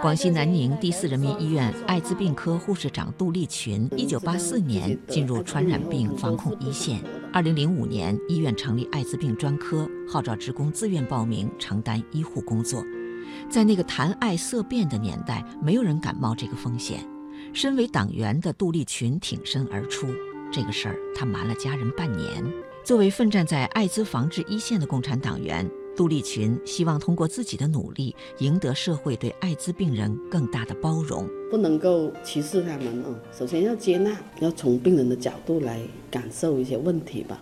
广西南宁第四人民医院艾滋病科护士长杜丽群，一九八四年进入传染病防控一线。二零零五年，医院成立艾滋病专科，号召职工自愿报名承担医护工作。在那个谈爱色变的年代，没有人敢冒这个风险。身为党员的杜丽群挺身而出，这个事儿他瞒了家人半年。作为奋战在艾滋防治一线的共产党员。杜立群希望通过自己的努力，赢得社会对艾滋病人更大的包容。不能够歧视他们啊，首先要接纳，要从病人的角度来感受一些问题吧。